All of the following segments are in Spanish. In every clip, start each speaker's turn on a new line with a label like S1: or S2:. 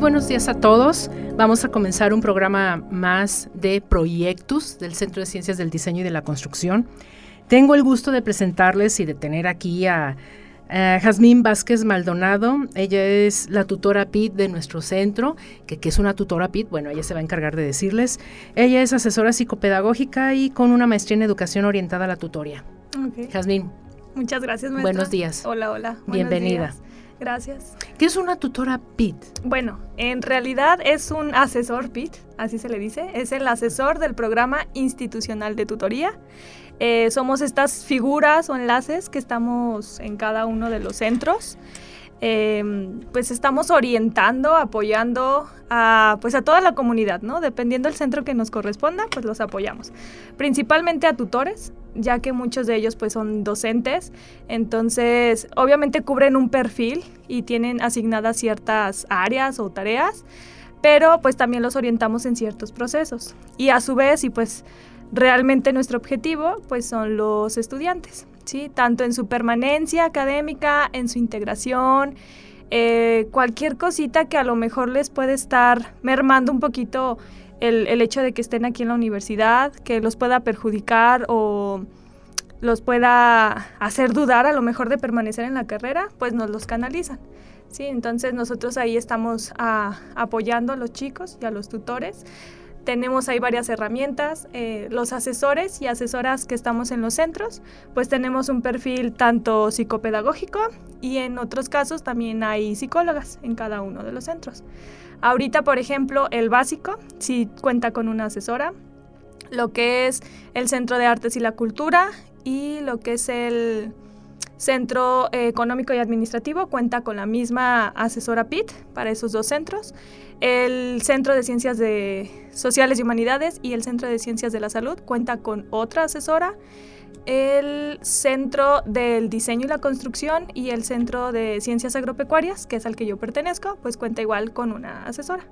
S1: Muy buenos días a todos. Vamos a comenzar un programa más de proyectos del Centro de Ciencias del Diseño y de la Construcción. Tengo el gusto de presentarles y de tener aquí a, Jazmín Vázquez Maldonado. Ella es la tutora PIT de nuestro centro, que, es una tutora PIT, bueno, ella se va a encargar de decirles. Ella es asesora psicopedagógica y con una maestría en educación orientada a la tutoría.
S2: Okay.
S1: Jazmín.
S2: Muchas gracias,
S1: maestra. Buenos días.
S2: Hola, hola.
S1: Bienvenida.
S2: Gracias.
S1: ¿Qué es una tutora PIT?
S2: Bueno, en realidad es un asesor PIT, así se le dice. Es el asesor del programa institucional de tutoría. Eh, somos estas figuras o enlaces que estamos en cada uno de los centros. Em, pues estamos orientando, apoyando a, pues a toda la comunidad, ¿no? Dependiendo del centro que nos corresponda, pues los apoyamos. Principalmente a tutores, ya que muchos de ellos pues son docentes, entonces obviamente cubren un perfil y tienen asignadas ciertas áreas o tareas, pero pues también los orientamos en ciertos procesos. Y a su vez, y pues realmente nuestro objetivo pues son los estudiantes. Tanto en su permanencia académica, en su integración, eh, cualquier cosita que a lo mejor les puede estar mermando un poquito el, el, hecho de que estén aquí en la universidad, que los pueda perjudicar o los pueda hacer dudar a lo mejor de permanecer en la carrera, pues nos los canalizan. Sí, entonces nosotros ahí estamos ah, apoyando a los chicos y a los tutores tenemos ahí varias herramientas. Eh, los asesores y asesoras que estamos en los centros, pues tenemos un perfil tanto psicopedagógico y en otros casos también hay psicólogas en cada uno de los centros. Ahorita, por ejemplo, el básico sí cuenta con una asesora, lo que es el Centro de Artes y la Cultura y lo que es el Centro Económico y Administrativo cuenta con la misma asesora PIT para esos dos centros el Centro de Ciencias de Sociales y Humanidades y el Centro de Ciencias de la Salud cuenta con otra asesora. El Centro del Diseño y la Construcción y el Centro de Ciencias Agropecuarias, que es al que yo pertenezco, pues cuenta igual con una asesora.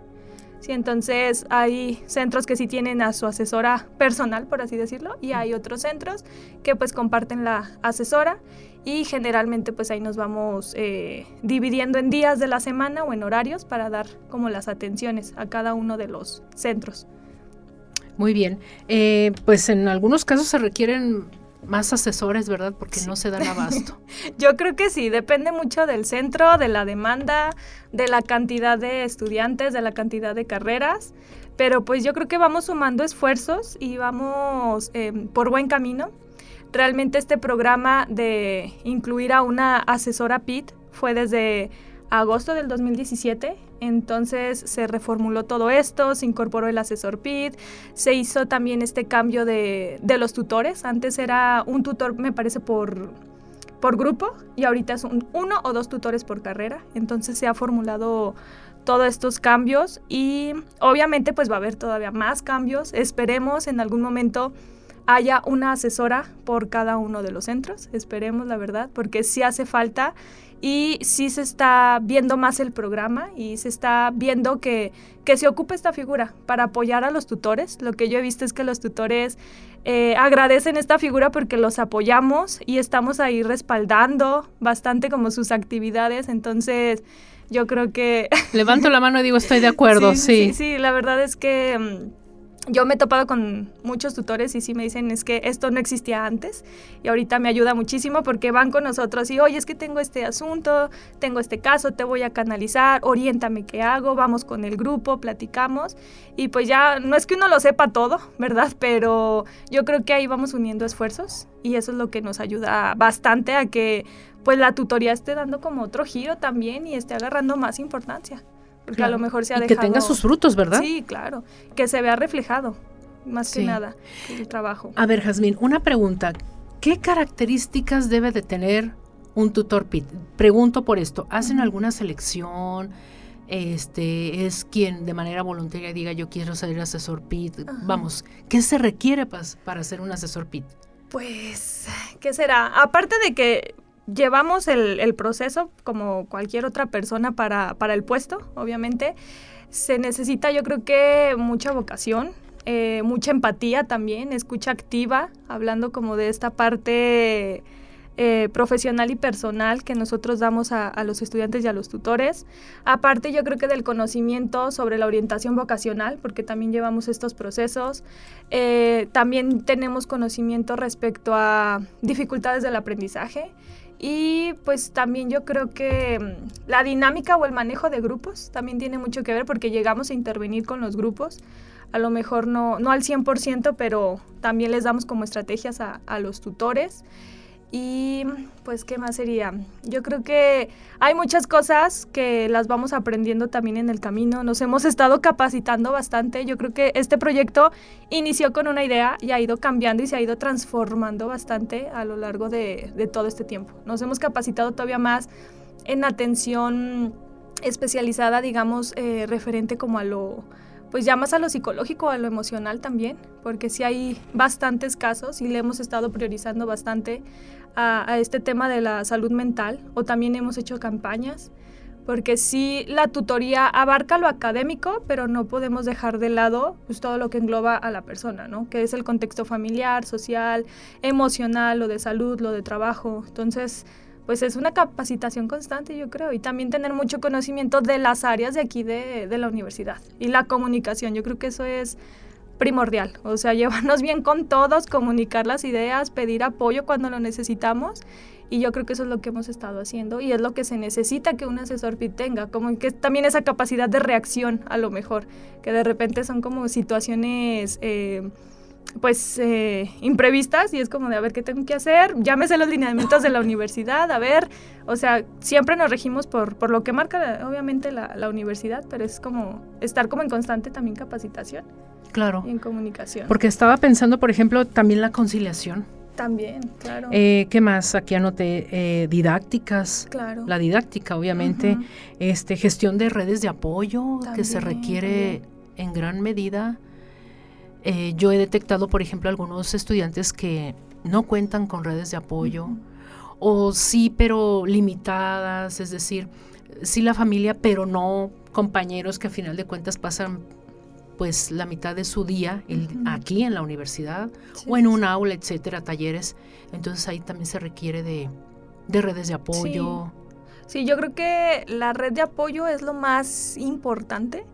S2: Sí, entonces hay centros que sí tienen a su asesora personal, por así decirlo, y hay otros centros que pues comparten la asesora y generalmente pues ahí nos vamos eh, dividiendo en días de la semana o en horarios para dar como las atenciones a cada uno de los centros.
S1: Muy bien, eh, pues en algunos casos se requieren más asesores, ¿verdad? Porque no se dan abasto.
S2: Yo creo que sí, depende mucho del centro, de la demanda, de la cantidad de estudiantes, de la cantidad de carreras, pero pues yo creo que vamos sumando esfuerzos y vamos eh, por buen camino. Realmente este programa de incluir a una asesora PIT fue desde agosto del 2017. Entonces se reformuló todo esto, se incorporó el asesor PID, se hizo también este cambio de, los tutores. Antes era un tutor, me parece, por, por grupo y ahorita es uno o dos tutores por carrera. Entonces se ha formulado todos estos cambios y obviamente pues va a haber todavía más cambios. Esperemos en algún momento haya una asesora por cada uno de los centros. Esperemos, la verdad, porque sí hace falta y sí se está viendo más el programa y se está viendo que, que se ocupa esta figura para apoyar a los tutores. Lo que yo he visto es que los tutores eh, agradecen esta figura porque los apoyamos y estamos ahí respaldando bastante como sus actividades. Entonces, yo creo que...
S1: Levanto la mano y digo, estoy de acuerdo, sí.
S2: Sí, sí, la verdad es que mm, yo me he topado con muchos tutores y sí me dicen es que esto no existía antes y ahorita me ayuda muchísimo porque van con nosotros y oye es que tengo este asunto, tengo este caso, te voy a canalizar, oriéntame qué hago, vamos con el grupo, platicamos y pues ya no es que uno lo sepa todo, ¿verdad? Pero yo creo que ahí vamos uniendo esfuerzos y eso es lo que nos ayuda bastante a que pues la tutoría esté dando como otro giro también y esté agarrando más importancia porque a lo mejor se ha
S1: y que tenga sus frutos, ¿verdad?
S2: Sí, claro, que se vea reflejado. más que nada, el trabajo.
S1: A ver, Jazmín, una pregunta. ¿Qué características debe de tener un tutor PIT? Pregunto por esto. ¿Hacen alguna selección? Este, es quien de manera voluntaria diga yo quiero ser asesor PIT. Vamos, ¿qué se requiere para ser un asesor PIT?
S2: Pues, ¿qué será? Aparte de que llevamos el, proceso como cualquier otra persona para, para, el puesto, obviamente, se necesita yo creo que mucha vocación, eh, mucha empatía también, escucha activa, hablando como de esta parte eh, profesional y personal que nosotros damos a, los estudiantes y a los tutores. Aparte yo creo que del conocimiento sobre la orientación vocacional, porque también llevamos estos procesos. Eh, también tenemos conocimiento respecto a dificultades del aprendizaje. Y pues también yo creo que mm, la dinámica o el manejo de grupos también tiene mucho que ver porque llegamos a intervenir con los grupos. A lo mejor no, no al 100%, pero también les damos como estrategias a, a los tutores. Y pues, ¿qué más sería? Yo creo que hay muchas cosas que las vamos aprendiendo también en el camino. Nos hemos estado capacitando bastante. Yo creo que este proyecto inició con una idea y ha ido cambiando y se ha ido transformando bastante a lo largo de, todo este tiempo. Nos hemos capacitado todavía más en atención especializada, digamos, eh, referente como a lo pues ya más a lo psicológico, a lo emocional también, porque sí hay bastantes casos y le hemos estado priorizando bastante a, este tema de la salud mental o también hemos hecho campañas, porque sí la tutoría abarca lo académico, pero no podemos dejar de lado pues, todo lo que engloba a la persona, ¿no? Que es el contexto familiar, social, emocional, lo de salud, lo de trabajo. Entonces, pues es una capacitación constante, yo creo, y también tener mucho conocimiento de las áreas de aquí de, la universidad y la comunicación, yo creo que eso es primordial, o sea, llevarnos bien con todos, comunicar las ideas, pedir apoyo cuando lo necesitamos y yo creo que eso es lo que hemos estado haciendo y es lo que se necesita que un asesor PIT tenga, como que también esa capacidad de reacción a lo mejor, que de repente son como situaciones... Eh, pues eh, imprevistas y es como de a ver qué tengo que hacer, llámese los lineamientos de la universidad, a ver, o sea, siempre nos regimos por, por lo que marca obviamente la, la, universidad, pero es como estar como en constante también capacitación.
S1: Claro.
S2: Y en comunicación.
S1: Porque estaba pensando, por ejemplo, también la conciliación.
S2: También, claro.
S1: Eh, ¿Qué más? Aquí anoté eh, didácticas.
S2: Claro.
S1: La didáctica, obviamente. este, gestión de redes de apoyo que se requiere en gran medida eh, yo he detectado, por ejemplo, algunos estudiantes que no cuentan con redes de apoyo o sí, pero limitadas, es decir, sí la familia, pero no compañeros que a final de cuentas pasan pues la mitad de su día aquí en la universidad o en un aula, etcétera, talleres. Entonces ahí también se requiere de, redes de apoyo.
S2: sí, yo creo que la red de apoyo es lo más importante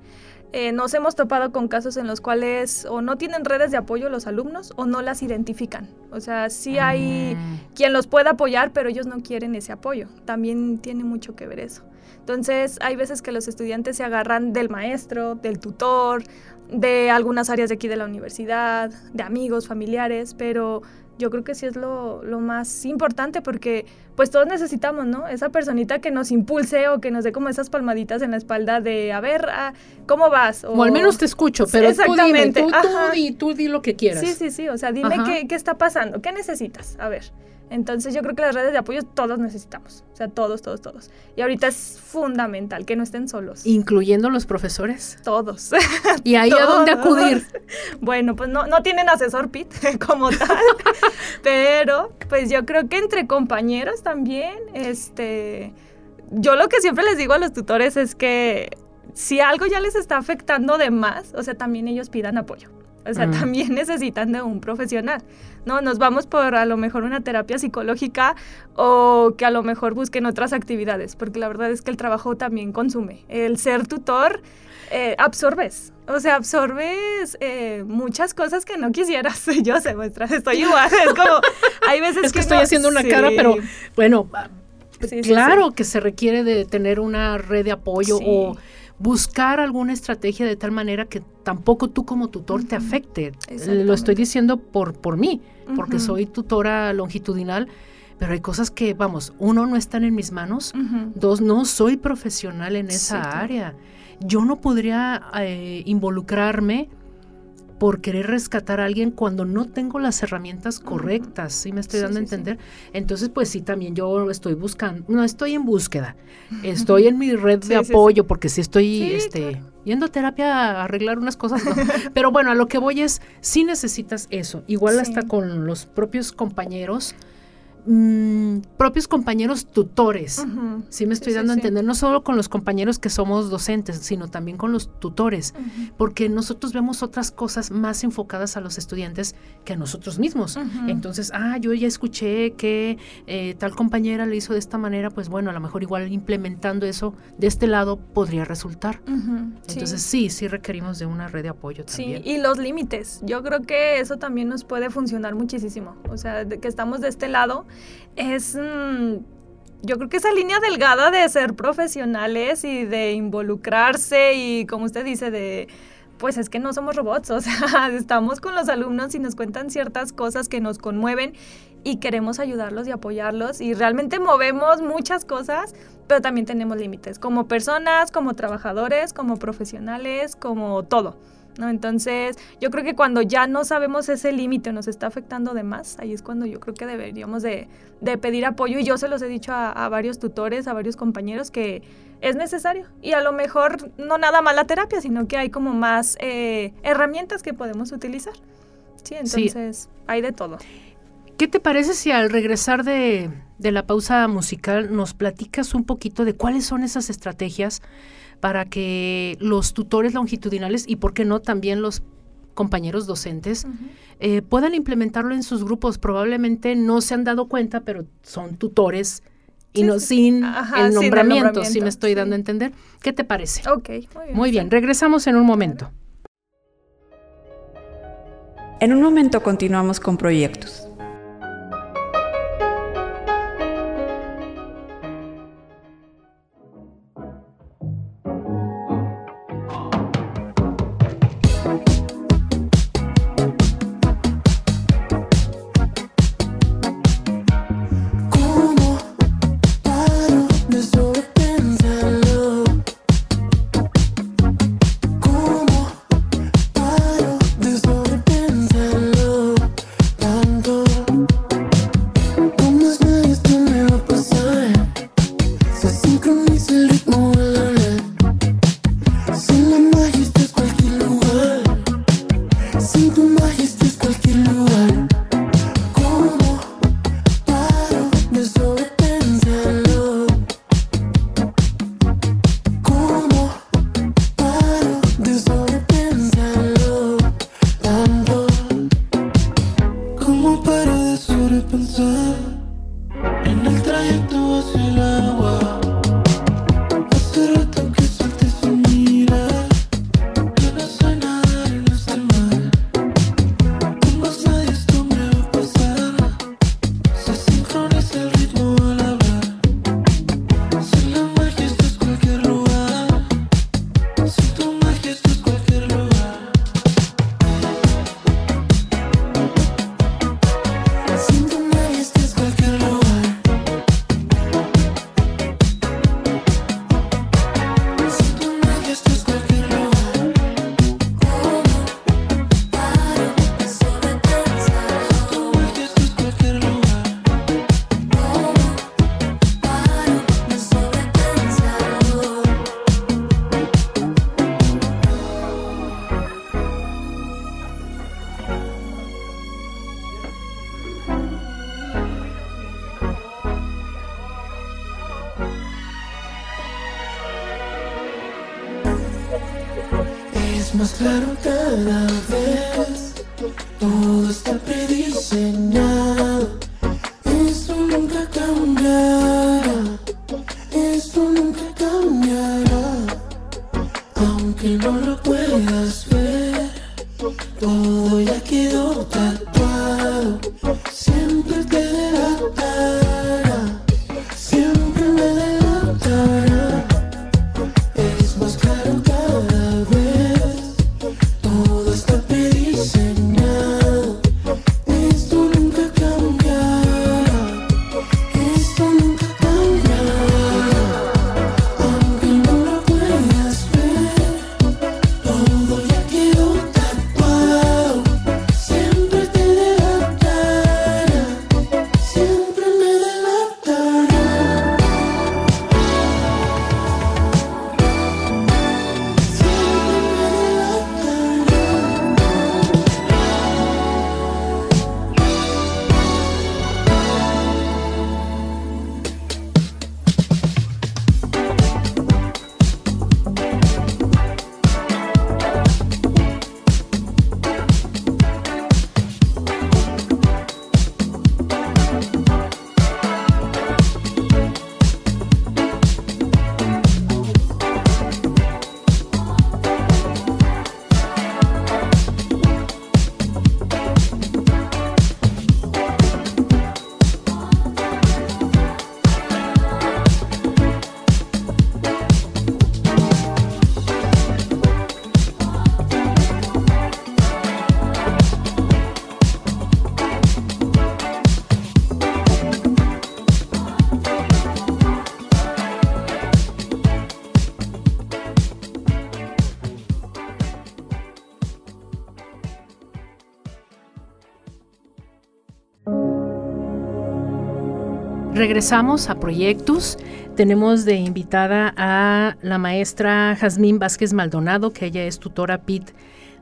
S2: eh, nos hemos topado con casos en los cuales o no tienen redes de apoyo los alumnos o no las identifican. O sea, sí hay ah. quien los pueda apoyar, pero ellos no quieren ese apoyo. También tiene mucho que ver eso. Entonces, hay veces que los estudiantes se agarran del maestro, del tutor, de algunas áreas de aquí de la universidad, de amigos, familiares, pero yo creo que sí es lo, lo, más importante porque pues todos necesitamos, ¿no? Esa personita que nos impulse o que nos dé como esas palmaditas en la espalda de, a ver, ah, ¿cómo vas?
S1: O, al menos te escucho, pero Exactamente. tú dime, tú, tú, di, tú di lo que quieras.
S2: Sí, sí, sí, o sea, dime qué, qué está pasando, qué necesitas, a ver. Entonces yo creo que las redes de apoyo todos necesitamos, o sea, todos, todos, todos. Y ahorita es fundamental que no estén solos.
S1: ¿Incluyendo los profesores?
S2: Todos.
S1: ¿Y ahí a dónde acudir?
S2: Bueno, pues no, no tienen asesor PIT como tal, pero pues yo creo que entre compañeros también, este, yo lo que siempre les digo a los tutores es que si algo ya les está afectando de más, o sea, también ellos pidan apoyo. O sea, mm. también necesitan de un profesional. No, nos vamos por a lo mejor una terapia psicológica o que a lo mejor busquen otras actividades, porque la verdad es que el trabajo también consume. El ser tutor eh, absorbes, o sea, absorbes eh, muchas cosas que no quisieras. Yo se muestra, estoy igual. Es como, hay veces
S1: es que, estoy haciendo una cara, pero bueno, claro que se requiere de tener una red de apoyo o buscar alguna estrategia de tal manera que tampoco tú como tutor te afecte. Lo estoy diciendo por, por mí, porque soy tutora longitudinal, pero hay cosas que, vamos, uno, no están en mis manos, dos, no soy profesional en esa área. Yo no podría eh, involucrarme por querer rescatar a alguien cuando no tengo las herramientas correctas, ¿sí me estoy dando a entender? Entonces, pues sí, también yo estoy buscando, no estoy en búsqueda, estoy en mi red de apoyo porque sí estoy este, yendo a terapia a arreglar unas cosas, pero bueno, a lo que voy es, sí necesitas eso, igual hasta con los propios compañeros, Mm, propios compañeros tutores. Sí me estoy dando a entender, no solo con los compañeros que somos docentes, sino también con los tutores, porque nosotros vemos otras cosas más enfocadas a los estudiantes que a nosotros mismos. Entonces, ah, yo ya escuché que eh, tal compañera le hizo de esta manera, pues bueno, a lo mejor igual implementando eso de este lado podría resultar. Entonces, sí. sí, requerimos de una red de apoyo también.
S2: Sí, y los límites. Yo creo que eso también nos puede funcionar muchísimo. O sea, de que estamos de este lado es... Mm, yo creo que esa línea delgada de ser profesionales y de involucrarse y, como usted dice, de pues es que no somos robots, o sea, estamos con los alumnos y nos cuentan ciertas cosas que nos conmueven y queremos ayudarlos y apoyarlos y realmente movemos muchas cosas, pero también tenemos límites como personas, como trabajadores, como profesionales, como todo. ¿No? Entonces, yo creo que cuando ya no sabemos ese límite nos está afectando de más, ahí es cuando yo creo que deberíamos de, pedir apoyo y yo se los he dicho a, varios tutores, a varios compañeros que es necesario y a lo mejor no nada más la terapia, sino que hay como más eh, herramientas que podemos utilizar. Sí, entonces hay de todo.
S1: ¿Qué te parece si al regresar de, de la pausa musical nos platicas un poquito de cuáles son esas estrategias? Para que los tutores longitudinales y, por qué no, también los compañeros docentes eh, puedan implementarlo en sus grupos. Probablemente no se han dado cuenta, pero son tutores y no sin, el nombramiento, si me estoy dando a entender. ¿Qué te parece?
S2: Ok,
S1: muy bien. Muy bien, regresamos en un momento.
S3: En un momento continuamos con proyectos. que no lo puedas ver.
S1: Todo ya quedó tan Regresamos a Proyectos. Tenemos de invitada a la maestra Jazmín Vázquez Maldonado, que ella es tutora PIT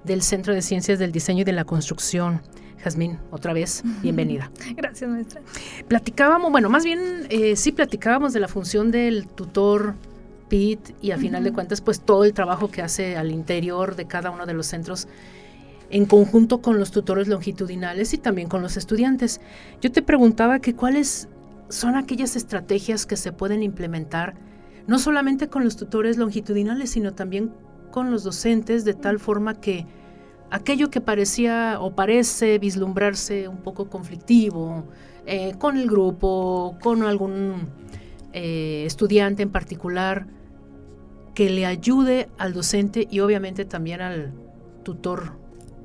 S1: del Centro de Ciencias del Diseño y de la Construcción. Jazmín, otra vez, bienvenida.
S2: Gracias, maestra.
S1: Platicábamos, bueno, más bien eh, sí platicábamos de la función del tutor PIT y a final de cuentas, pues todo el trabajo que hace al interior de cada uno de los centros en conjunto con los tutores longitudinales y también con los estudiantes. Yo te preguntaba que cuáles son aquellas estrategias que se pueden implementar no solamente con los tutores longitudinales, sino también con los docentes, de tal forma que aquello que parecía o parece vislumbrarse un poco conflictivo eh, con el grupo, con algún eh, estudiante en particular, que le ayude al docente y obviamente también al tutor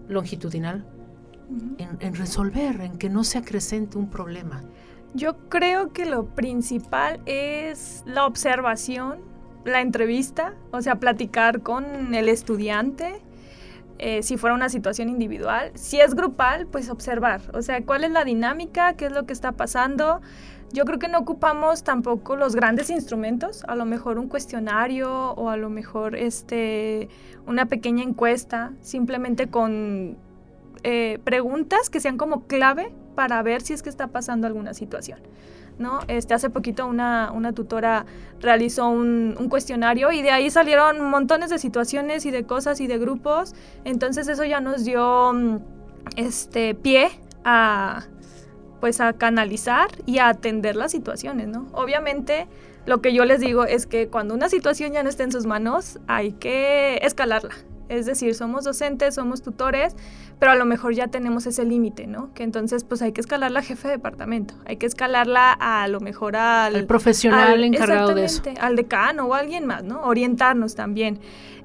S1: longitudinal en resolver, en que no se acrecente un problema.
S2: Yo creo que lo principal es la observación, la entrevista, o sea, platicar con el estudiante, eh, si fuera una situación individual. Si es grupal, pues observar, o sea, cuál es la dinámica, qué es lo que está pasando. Yo creo que no ocupamos tampoco los grandes instrumentos, a lo mejor un cuestionario o a lo mejor este, una pequeña encuesta, simplemente con eh, preguntas que sean como clave para ver si es que está pasando alguna situación. ¿no? Este, hace poquito una, una tutora realizó un, un, cuestionario y de ahí salieron montones de situaciones y de cosas y de grupos. Entonces eso ya nos dio mm, este, pie a, pues, a canalizar y a atender las situaciones. ¿no? Obviamente lo que yo les digo es que cuando una situación ya no está en sus manos hay que escalarla. Es decir, somos docentes, somos tutores, pero a lo mejor ya tenemos ese límite, ¿no? Que entonces pues hay que escalarla a jefe de departamento, hay que escalarla a, lo mejor al...
S1: Profesional encargado de eso.
S2: Al decano o alguien más, ¿no? Orientarnos también.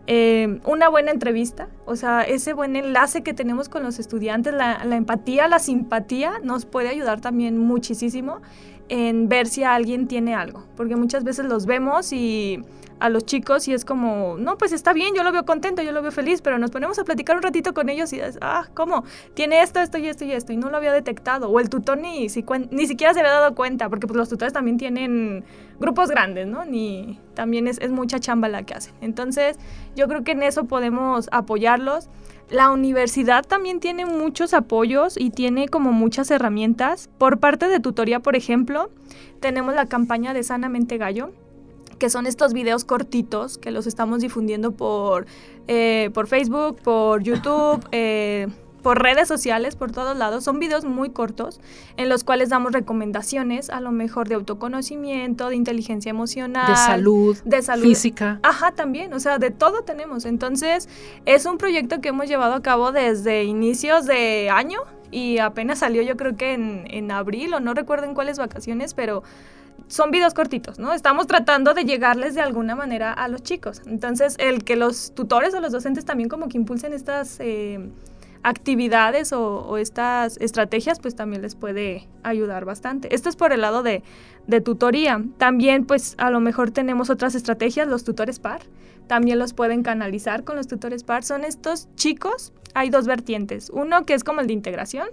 S2: Eh, una buena entrevista, o sea, ese buen enlace que tenemos con los estudiantes, la, la empatía, la simpatía, nos puede ayudar también muchísimo en ver si alguien tiene algo, porque muchas veces los vemos y a los chicos y es como, no, pues está bien, yo lo veo contento, yo lo veo feliz, pero nos ponemos a platicar un ratito con ellos y es, ah, ¿cómo? Tiene esto, esto y esto y esto, y no lo había detectado. O el tutor ni, ni siquiera se había dado cuenta, porque pues los tutores también tienen grupos grandes, ¿no? Ni, también es, es mucha chamba la que hacen. Entonces, yo creo que en eso podemos apoyarlos. La universidad también tiene muchos apoyos y tiene como muchas herramientas. Por parte de tutoría, por ejemplo, tenemos la campaña de Sanamente Gallo, que son estos videos cortitos que los estamos difundiendo por, eh, por Facebook, por YouTube, eh, por redes sociales, por todos lados. Son videos muy cortos en los cuales damos recomendaciones, a lo mejor de autoconocimiento, de inteligencia emocional,
S1: de salud,
S2: de salud
S1: física.
S2: Ajá, también, o sea, de todo tenemos. Entonces, es un proyecto que hemos llevado a cabo desde inicios de año y apenas salió yo creo que en, en abril o no recuerdo en cuáles vacaciones, pero son videos cortitos, ¿no? Estamos tratando de llegarles de alguna manera a los chicos. Entonces, el que los tutores o los docentes también como que impulsen estas eh, actividades o, estas estrategias, pues también les puede ayudar bastante. Esto es por el lado de, de tutoría. También, pues a lo mejor tenemos otras estrategias, los tutores par. También los pueden canalizar con los tutores par. Son estos chicos, hay dos vertientes. Uno que es como el de integración,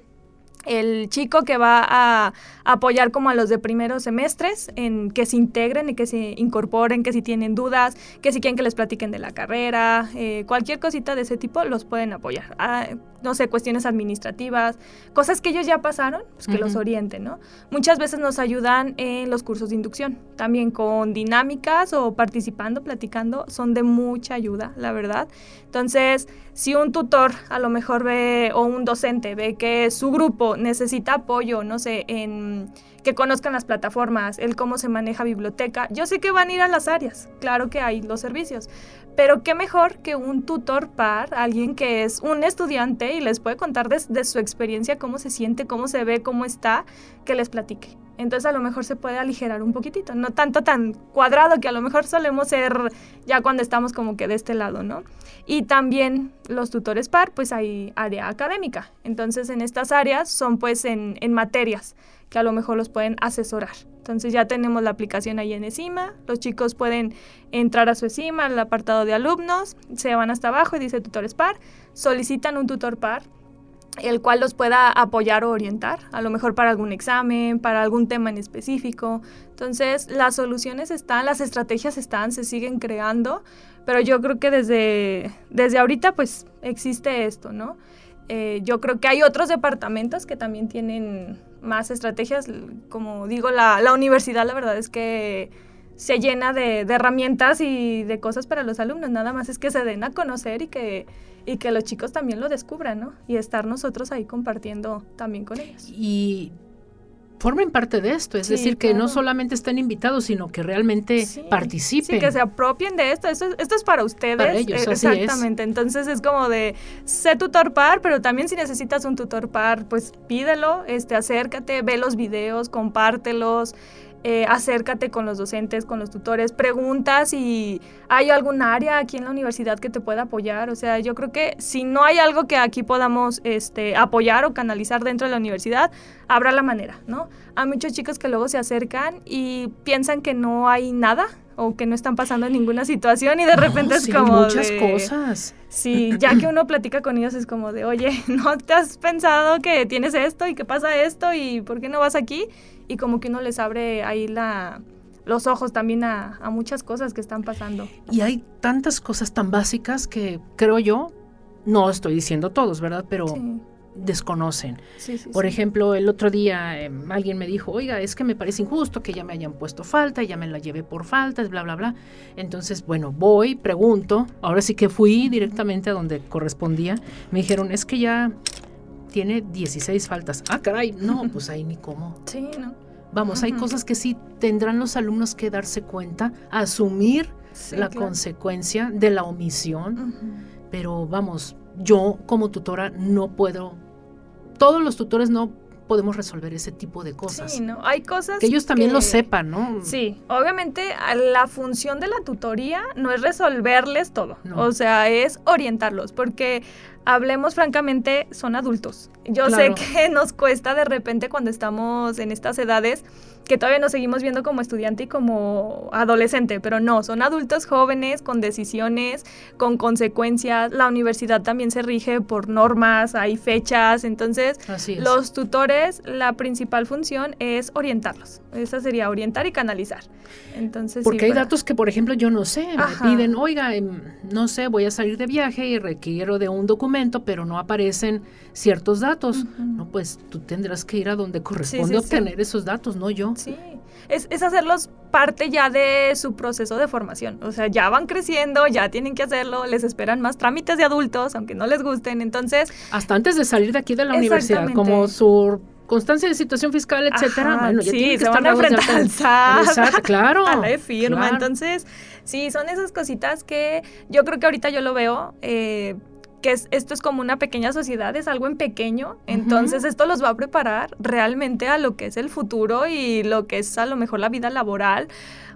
S2: el chico que va a apoyar como a los de primeros semestres en que se integren y que se incorporen, que si tienen dudas, que si quieren que les platiquen de la carrera, eh, cualquier cosita de ese tipo los pueden apoyar. Ah, no sé, cuestiones administrativas, cosas que ellos ya pasaron, pues que los orienten, ¿no? Muchas veces nos ayudan en los cursos de inducción, también con dinámicas o participando, platicando, son de mucha ayuda, la verdad. Entonces, si un tutor a lo mejor ve o un docente ve que su grupo necesita apoyo, no sé, en que conozcan las plataformas, el cómo se maneja biblioteca. Yo sé que van a ir a las áreas, claro que hay los servicios, pero qué mejor que un tutor par, alguien que es un estudiante y les puede contar de, su experiencia cómo se siente, cómo se ve, cómo está, que les platique. Entonces a lo mejor se puede aligerar un poquitito, no tanto tan cuadrado que a lo mejor solemos ser ya cuando estamos como que de este lado, ¿no? Y también los tutores par, pues hay área académica. Entonces en estas áreas son pues en, materias que a lo mejor los pueden asesorar. Entonces ya tenemos la aplicación ahí en ECIMA, los chicos pueden entrar a su ECIMA, al apartado de alumnos, se van hasta abajo y dice tutores par, solicitan un tutor par el cual los pueda apoyar o orientar, a lo mejor para algún examen, para algún tema en específico. Entonces, las soluciones están, las estrategias están, se siguen creando, pero yo creo que desde, desde ahorita pues existe esto, ¿no? Eh, yo creo que hay otros departamentos que también tienen más estrategias, como digo, la, la universidad la verdad es que se llena de, de, herramientas y de cosas para los alumnos, nada más es que se den a conocer y que y que los chicos también lo descubran, ¿no? Y estar nosotros ahí compartiendo también con ellos.
S1: Y formen parte de esto, es decir, que no solamente estén invitados, sino que realmente participen.
S2: Sí, que se apropien de esto, esto, esto es para ustedes.
S1: Para ellos,
S2: eh, Exactamente, entonces es como de, sé tutor par, pero también si necesitas un tutor par, pues pídelo, este, acércate, ve los videos, compártelos, eh, acércate con los docentes, con los tutores, pregunta si hay algún área aquí en la universidad que te pueda apoyar. O sea, yo creo que si no hay algo que aquí podamos este, apoyar o canalizar dentro de la universidad, habrá la manera, ¿no? Hay muchos chicos que luego se acercan y piensan que no hay nada o que no están pasando en ninguna situación y de repente es como
S1: muchas cosas.
S2: Sí, ya que uno platica con ellos es como de, oye, ¿no te has pensado que tienes esto y que pasa esto y por qué no vas aquí? Y como que uno les abre ahí la, los ojos también a, muchas cosas que están pasando.
S1: Y hay tantas cosas tan básicas que creo yo, no estoy diciendo todos, ¿verdad? Pero desconocen. Por ejemplo, el otro día em, alguien me dijo, oiga, es que me parece injusto que ya me hayan puesto falta, ya me la llevé por faltas, bla, bla, bla. Entonces, bueno, voy, pregunto, ahora sí que fui directamente a donde correspondía. Me dijeron, es que ya tiene 16 faltas. Ah, caray, no, pues ahí ni cómo.
S2: Sí, ¿no?
S1: Vamos, hay cosas que sí tendrán los alumnos que darse cuenta, asumir la consecuencia de la omisión, pero vamos, yo como tutora no puedo, todos los tutores no podemos resolver ese tipo de cosas.
S2: Sí, ¿no? Hay cosas
S1: que ellos también lo sepan, ¿no?
S2: Sí, obviamente la función de la tutoría no es resolverles todo, o sea, es orientarlos, porque hablemos francamente, son adultos. Yo sé que nos cuesta de repente cuando estamos en estas edades que todavía nos seguimos viendo como estudiante y como adolescente, pero no, son adultos jóvenes con decisiones, con consecuencias. La universidad también se rige por normas, hay fechas, entonces los tutores, la principal función es orientarlos. Esa sería orientar y canalizar. Entonces,
S1: Porque hay datos que, por ejemplo, yo no sé, me piden, oiga, em, no sé, voy a salir de viaje y requiero de un documento, pero no aparecen ciertos datos. No, pues tú tendrás que ir a donde corresponde obtener esos datos, no yo.
S2: Sí, es, es, hacerlos parte ya de su proceso de formación. O sea, ya van creciendo, ya tienen que hacerlo, les esperan más trámites de adultos, aunque no les gusten. Entonces.
S1: Hasta antes de salir de aquí de la universidad, como su constancia de situación fiscal, etcétera.
S2: bueno, ya sí, se van a enfrentar al SAT,
S1: claro.
S2: A la firma. Entonces, sí, son esas cositas que yo creo que ahorita yo lo veo. Eh, que esto es como una pequeña sociedad, es algo en pequeño, entonces esto los va a preparar realmente a lo que es el futuro y lo que es a lo mejor la vida laboral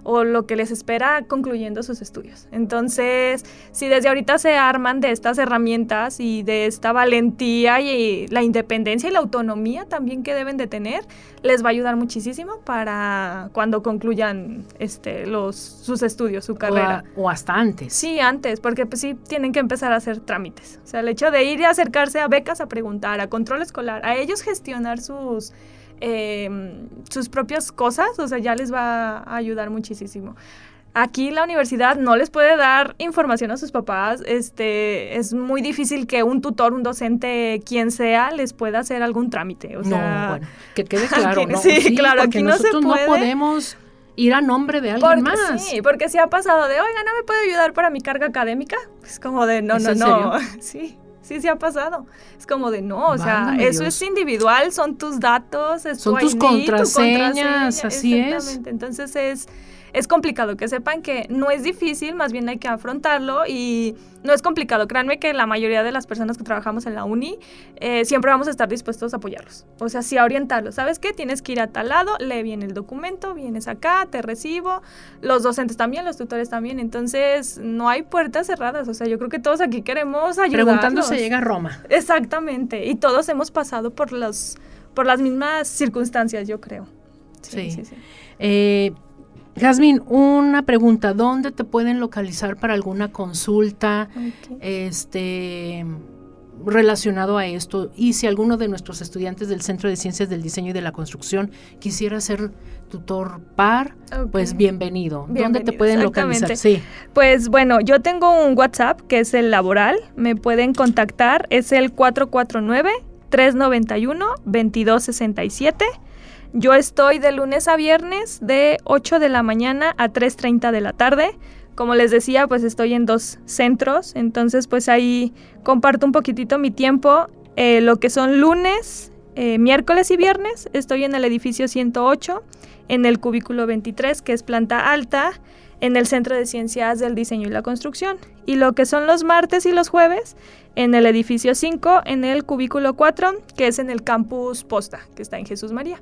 S2: o lo que les espera concluyendo sus estudios. Entonces, si desde ahorita se arman de estas herramientas y de esta valentía y la independencia y la autonomía también que deben de tener, les va a ayudar muchísimo para cuando concluyan este, los, sus estudios, su carrera.
S1: O, hasta antes.
S2: Sí, antes, porque pues sí tienen que empezar a hacer trámites. O sea, el hecho de ir y acercarse a becas a preguntar, a control escolar, a ellos gestionar sus Em, sus propias cosas, o sea, ya les va a ayudar muchísimo. Aquí la universidad no les puede dar información a sus papás. Este, es muy difícil que un tutor, un docente, quien sea, les pueda hacer algún trámite. O no, bueno,
S1: que quede claro, ¿no?
S2: Sí, claro, aquí no se puede.
S1: no podemos ir a nombre de alguien más.
S2: Sí, porque si ha pasado de, oiga, ¿no me puede ayudar para mi carga académica? Es como de, no, no, no. Sí sí, sí ha pasado. Es como de no, o sea, eso es individual, son tus datos, es
S1: son tus, contraseñas, así es.
S2: Entonces es es complicado, que sepan que no es difícil, más bien hay que afrontarlo y no es complicado. Créanme que la mayoría de las personas que trabajamos en la uni eh, siempre vamos a estar dispuestos a apoyarlos. O sea, sí a orientarlos. ¿Sabes qué? Tienes que ir a tal lado, lee bien el documento, vienes acá, te recibo. Los docentes también, los tutores también. Entonces, no hay puertas cerradas. O sea, yo creo que todos aquí queremos ayudar.
S1: Preguntando se llega a Roma.
S2: Exactamente. Y todos hemos pasado por, los, por las mismas circunstancias, yo creo.
S1: Sí, sí, sí. Eh, Jasmine, una pregunta, ¿dónde te pueden localizar para alguna consulta? Este relacionado a esto y si alguno de nuestros estudiantes del Centro de Ciencias del Diseño y de la Construcción quisiera ser tutor par, pues bienvenido. ¿Dónde te pueden localizar?
S2: Sí. Pues bueno, yo tengo un WhatsApp que es el laboral, me pueden contactar, es el 449 391 2267. Yo estoy de lunes a viernes de 8 de la mañana a 3.30 de la tarde. Como les decía, pues estoy en dos centros, entonces pues ahí comparto un poquitito mi tiempo. Eh, lo que son lunes, eh, miércoles y viernes, estoy en el edificio 108, en el cubículo 23, que es planta alta, en el Centro de Ciencias del Diseño y la Construcción. Y lo que son los martes y los jueves, en el edificio 5, en el cubículo 4, que es en el campus Posta, que está en Jesús María.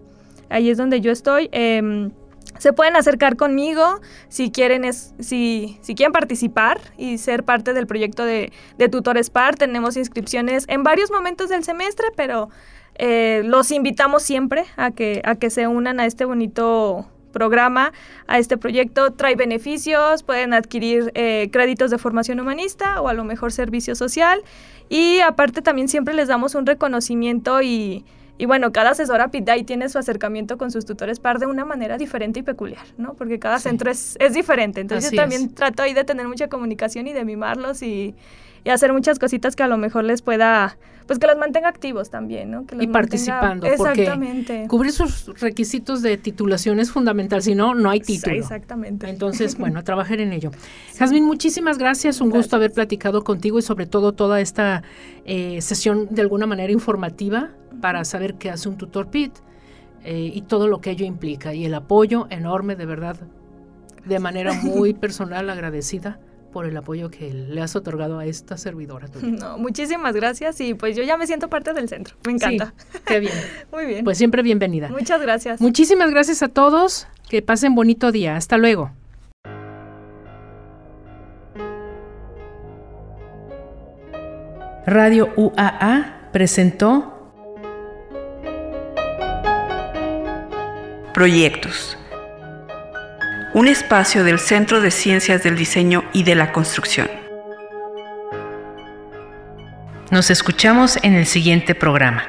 S2: Ahí es donde yo estoy. Em, se pueden acercar conmigo si quieren, es, si, si, quieren participar y ser parte del proyecto de, de Tutores Par. Tenemos inscripciones en varios momentos del semestre, pero eh, los invitamos siempre a que, a que se unan a este bonito programa, a este proyecto. Trae beneficios, pueden adquirir eh, créditos de formación humanista o a lo mejor servicio social. Y aparte también siempre les damos un reconocimiento y y bueno, cada asesora PITDAI tiene su acercamiento con sus tutores par de una manera diferente y peculiar, ¿no? Porque cada centro es, es, diferente. Entonces yo también trato ahí de tener mucha comunicación y de mimarlos y, y, hacer muchas cositas que a lo mejor les pueda, pues que los mantenga activos también, ¿no?
S1: y participando, porque cubrir sus requisitos de titulación es fundamental, si no, no hay título.
S2: exactamente.
S1: Entonces, bueno, a trabajar en ello. Jazmín, muchísimas gracias, un gusto haber platicado contigo y sobre todo toda esta eh, sesión de alguna manera informativa para saber qué hace un tutor PIT eh, y todo lo que ello implica y el apoyo enorme, de verdad, de manera muy personal agradecida por el apoyo que le has otorgado a esta servidora.
S2: No, muchísimas gracias y pues yo ya me siento parte del centro. Me encanta.
S1: qué bien.
S2: Muy bien.
S1: Pues siempre bienvenida.
S2: Muchas gracias.
S1: Muchísimas gracias a todos. Que pasen bonito día. Hasta luego. Radio UAA presentó
S3: Proyectos. Un espacio del Centro de Ciencias del Diseño y de la Construcción.
S1: Nos escuchamos en el siguiente programa.